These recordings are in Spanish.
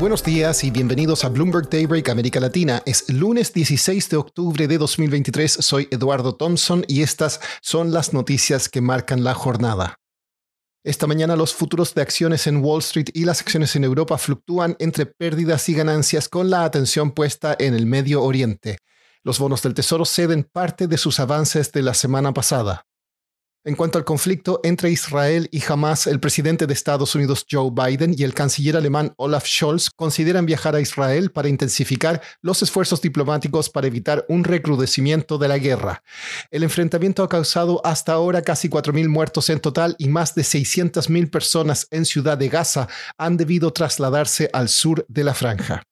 Buenos días y bienvenidos a Bloomberg Daybreak América Latina. Es lunes 16 de octubre de 2023. Soy Eduardo Thompson y estas son las noticias que marcan la jornada. Esta mañana los futuros de acciones en Wall Street y las acciones en Europa fluctúan entre pérdidas y ganancias con la atención puesta en el Medio Oriente. Los bonos del Tesoro ceden parte de sus avances de la semana pasada. En cuanto al conflicto entre Israel y Hamas, el presidente de Estados Unidos Joe Biden y el canciller alemán Olaf Scholz consideran viajar a Israel para intensificar los esfuerzos diplomáticos para evitar un recrudecimiento de la guerra. El enfrentamiento ha causado hasta ahora casi 4.000 muertos en total y más de 600.000 personas en Ciudad de Gaza han debido trasladarse al sur de la franja.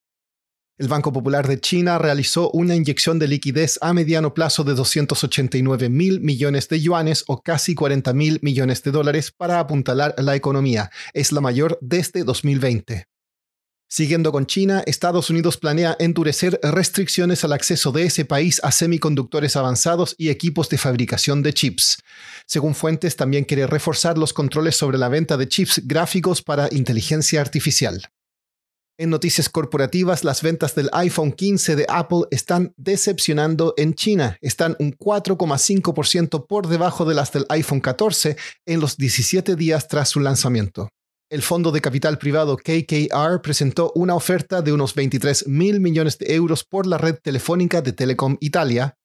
El Banco Popular de China realizó una inyección de liquidez a mediano plazo de 289 mil millones de yuanes o casi 40 mil millones de dólares para apuntalar la economía. Es la mayor desde 2020. Siguiendo con China, Estados Unidos planea endurecer restricciones al acceso de ese país a semiconductores avanzados y equipos de fabricación de chips. Según fuentes, también quiere reforzar los controles sobre la venta de chips gráficos para inteligencia artificial. En noticias corporativas, las ventas del iPhone 15 de Apple están decepcionando en China. Están un 4,5% por debajo de las del iPhone 14 en los 17 días tras su lanzamiento. El fondo de capital privado KKR presentó una oferta de unos 23 mil millones de euros por la red telefónica de Telecom Italia,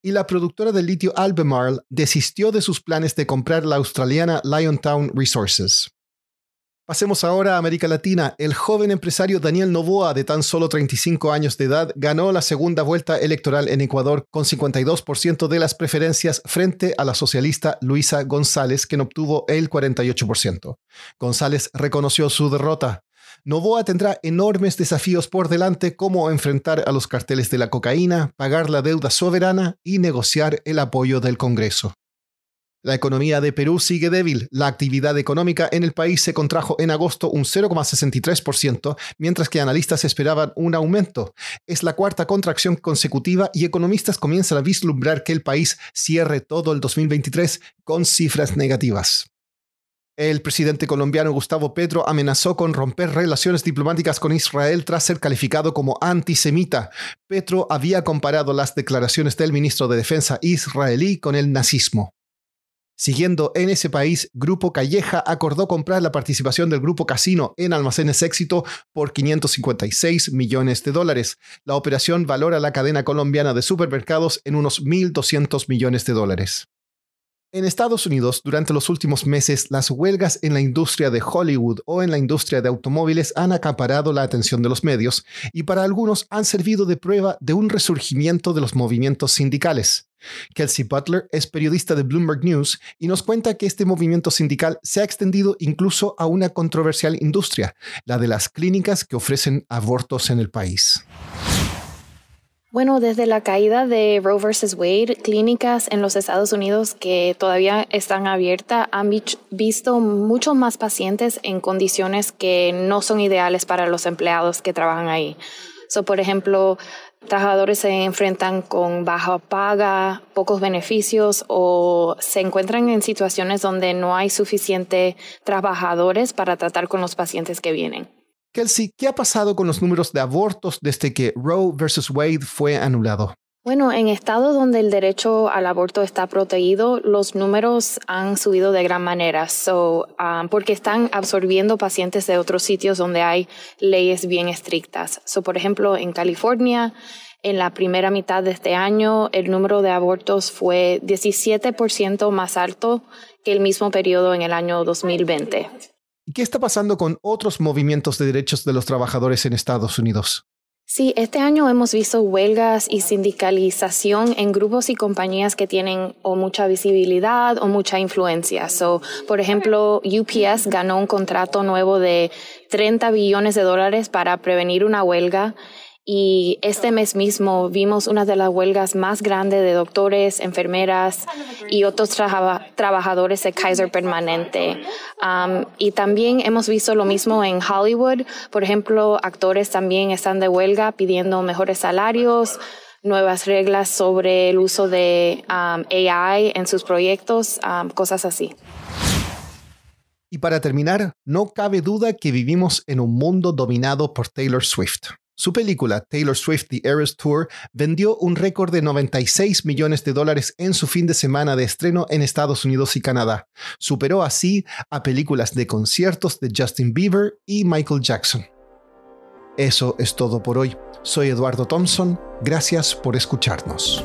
y la productora de litio Albemarle desistió de sus planes de comprar la australiana Liontown Resources. Pasemos ahora a América Latina. El joven empresario Daniel Novoa, de tan solo 35 años de edad, ganó la segunda vuelta electoral en Ecuador con 52% de las preferencias frente a la socialista Luisa González, quien obtuvo el 48%. González reconoció su derrota. Novoa tendrá enormes desafíos por delante como enfrentar a los carteles de la cocaína, pagar la deuda soberana y negociar el apoyo del Congreso. La economía de Perú sigue débil. La actividad económica en el país se contrajo en agosto un 0,63%, mientras que analistas esperaban un aumento. Es la cuarta contracción consecutiva y economistas comienzan a vislumbrar que el país cierre todo el 2023 con cifras negativas. El presidente colombiano Gustavo Petro amenazó con romper relaciones diplomáticas con Israel tras ser calificado como antisemita. Petro había comparado las declaraciones del ministro de Defensa israelí con el nazismo. Siguiendo en ese país, Grupo Calleja acordó comprar la participación del Grupo Casino en Almacenes Éxito por 556 millones de dólares. La operación valora la cadena colombiana de supermercados en unos 1.200 millones de dólares. En Estados Unidos, durante los últimos meses, las huelgas en la industria de Hollywood o en la industria de automóviles han acaparado la atención de los medios y para algunos han servido de prueba de un resurgimiento de los movimientos sindicales. Kelsey Butler es periodista de Bloomberg News y nos cuenta que este movimiento sindical se ha extendido incluso a una controversial industria, la de las clínicas que ofrecen abortos en el país. Bueno, desde la caída de Roe vs. Wade, clínicas en los Estados Unidos que todavía están abiertas han visto muchos más pacientes en condiciones que no son ideales para los empleados que trabajan ahí. Por ejemplo, trabajadores se enfrentan con baja paga, pocos beneficios o se encuentran en situaciones donde no hay suficiente trabajadores para tratar con los pacientes que vienen. Kelsey, ¿qué ha pasado con los números de abortos desde que Roe versus Wade fue anulado? Bueno, en estados donde el derecho al aborto está protegido, los números han subido de gran manera, so, um, porque están absorbiendo pacientes de otros sitios donde hay leyes bien estrictas. So, por ejemplo, en California, en la primera mitad de este año, el número de abortos fue 17% más alto que el mismo periodo en el año 2020. ¿Y qué está pasando con otros movimientos de derechos de los trabajadores en Estados Unidos? Sí, este año hemos visto huelgas y sindicalización en grupos y compañías que tienen o mucha visibilidad o mucha influencia. So, por ejemplo, UPS ganó un contrato nuevo de 30 billones de dólares para prevenir una huelga y este mes mismo vimos una de las huelgas más grandes de doctores, enfermeras y otros trabajadores de Kaiser Permanente. Um, y también hemos visto lo mismo en Hollywood. Por ejemplo, actores también están de huelga pidiendo mejores salarios, nuevas reglas sobre el uso de um, AI en sus proyectos, um, cosas así. Y para terminar, no cabe duda que vivimos en un mundo dominado por Taylor Swift. Su película Taylor Swift The Eras Tour vendió un récord de 96 millones de dólares en su fin de semana de estreno en Estados Unidos y Canadá. Superó así a películas de conciertos de Justin Bieber y Michael Jackson. Eso es todo por hoy. Soy Eduardo Thompson. Gracias por escucharnos.